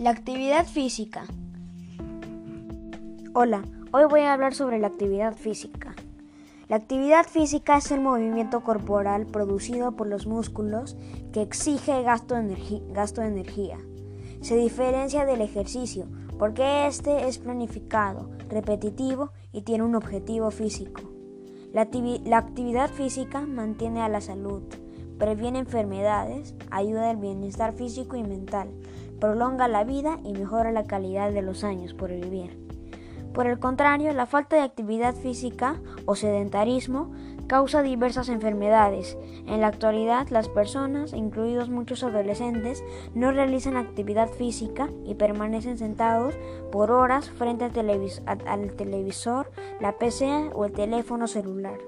La actividad física. Hola, hoy voy a hablar sobre la actividad física. La actividad física es el movimiento corporal producido por los músculos que exige gasto de, energía. Se diferencia del ejercicio porque este es planificado, repetitivo y tiene un objetivo físico. La actividad física mantiene a la salud, previene enfermedades, ayuda al bienestar físico y mental, prolonga la vida y mejora la calidad de los años por vivir. Por el contrario, la falta de actividad física o sedentarismo causa diversas enfermedades. En la actualidad, las personas, incluidos muchos adolescentes, no realizan actividad física y permanecen sentados por horas frente al, televisor, la PC o el teléfono celular.